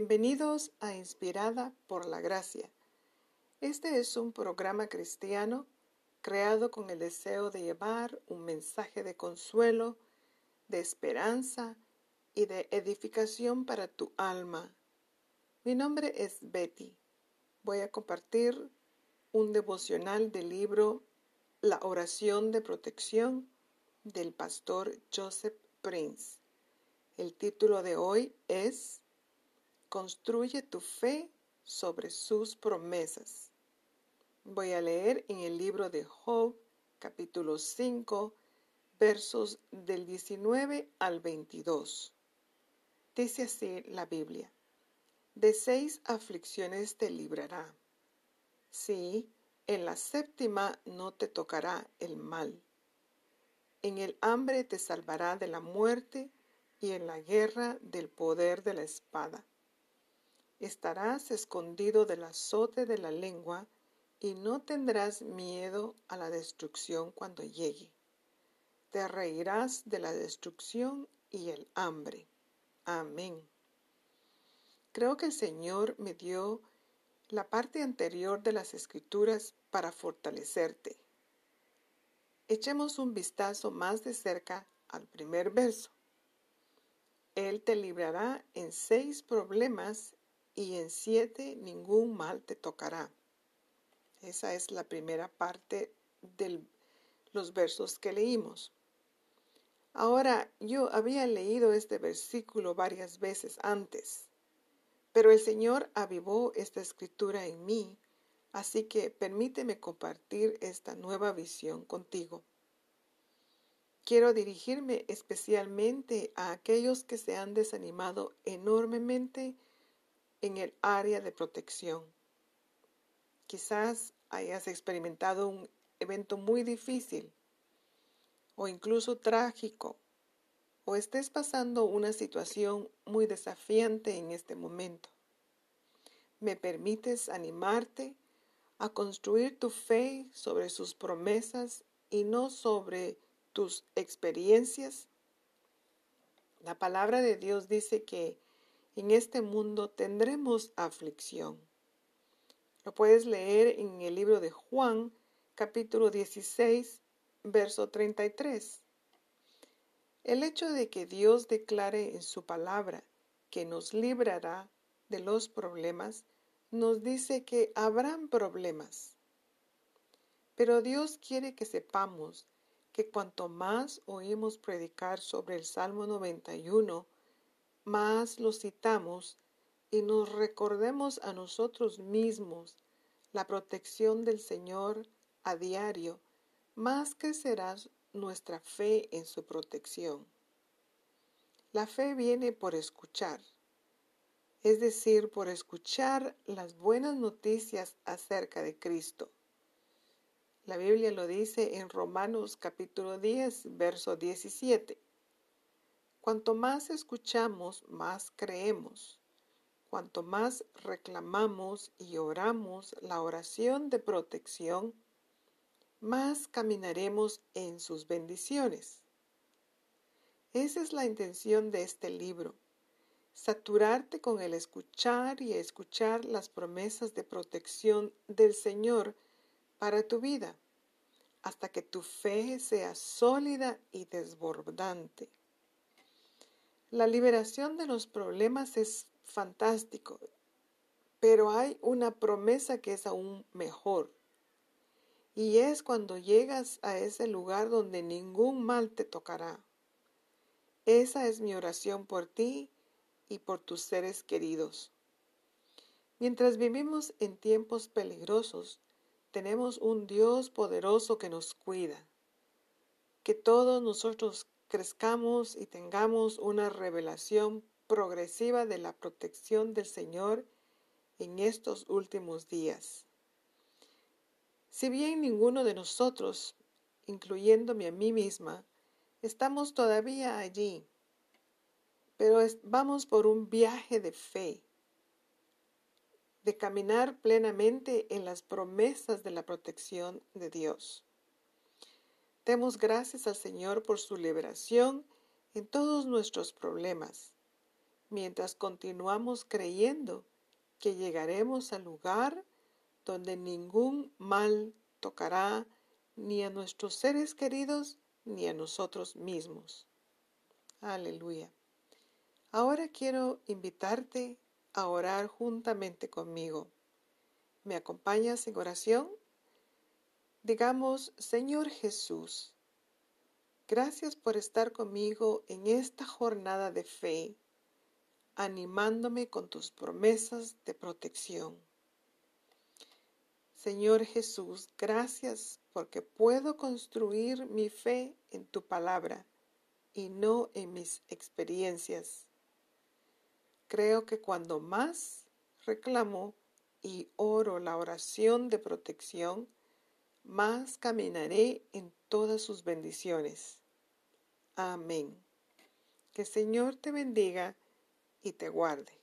Bienvenidos a Inspirada por la Gracia. Este es un programa cristiano creado con el deseo de llevar un mensaje de consuelo, de esperanza y de edificación para tu alma. Mi nombre es Betty. Voy a compartir un devocional del libro La oración de protección del pastor Joseph Prince. El título de hoy es Construye tu fe sobre sus promesas. Voy a leer en el libro de Job, capítulo 5, versos del 19 al 22. Dice así la Biblia. De seis aflicciones te librará. Sí, en la séptima no te tocará el mal. En el hambre te salvará de la muerte y en la guerra del poder de la espada estarás escondido del azote de la lengua y no tendrás miedo a la destrucción cuando llegue. Te reirás de la destrucción y el hambre. Amén. Creo que el Señor me dio la parte anterior de las escrituras para fortalecerte. Echemos un vistazo más de cerca al primer verso. Él te librará en seis problemas y en siete ningún mal te tocará. Esa es la primera parte de los versos que leímos. Ahora, yo había leído este versículo varias veces antes, pero el Señor avivó esta escritura en mí, así que permíteme compartir esta nueva visión contigo. Quiero dirigirme especialmente a aquellos que se han desanimado enormemente en el área de protección. Quizás hayas experimentado un evento muy difícil o incluso trágico o estés pasando una situación muy desafiante en este momento. ¿Me permites animarte a construir tu fe sobre sus promesas y no sobre tus experiencias? La palabra de Dios dice que en este mundo tendremos aflicción. Lo puedes leer en el libro de Juan, capítulo 16, verso 33. El hecho de que Dios declare en su palabra que nos librará de los problemas nos dice que habrán problemas. Pero Dios quiere que sepamos que cuanto más oímos predicar sobre el Salmo 91, más lo citamos y nos recordemos a nosotros mismos la protección del Señor a diario, más crecerá nuestra fe en su protección. La fe viene por escuchar, es decir, por escuchar las buenas noticias acerca de Cristo. La Biblia lo dice en Romanos capítulo 10, verso 17. Cuanto más escuchamos, más creemos. Cuanto más reclamamos y oramos la oración de protección, más caminaremos en sus bendiciones. Esa es la intención de este libro, saturarte con el escuchar y escuchar las promesas de protección del Señor para tu vida, hasta que tu fe sea sólida y desbordante. La liberación de los problemas es fantástico, pero hay una promesa que es aún mejor. Y es cuando llegas a ese lugar donde ningún mal te tocará. Esa es mi oración por ti y por tus seres queridos. Mientras vivimos en tiempos peligrosos, tenemos un Dios poderoso que nos cuida. Que todos nosotros crezcamos y tengamos una revelación progresiva de la protección del Señor en estos últimos días. Si bien ninguno de nosotros, incluyéndome a mí misma, estamos todavía allí, pero vamos por un viaje de fe, de caminar plenamente en las promesas de la protección de Dios. Demos gracias al Señor por su liberación en todos nuestros problemas. mientras continuamos creyendo que llegaremos al lugar donde ningún mal tocará ni a nuestros seres queridos ni a nosotros mismos. Aleluya. Ahora quiero invitarte a orar juntamente conmigo. ¿Me acompañas en oración? Digamos, Señor Jesús, gracias por estar conmigo en esta jornada de fe, animándome con tus promesas de protección. Señor Jesús, gracias porque puedo construir mi fe en tu palabra y no en mis experiencias. Creo que cuando más reclamo y oro la oración de protección, más caminaré en todas sus bendiciones. Amén. Que el Señor te bendiga y te guarde.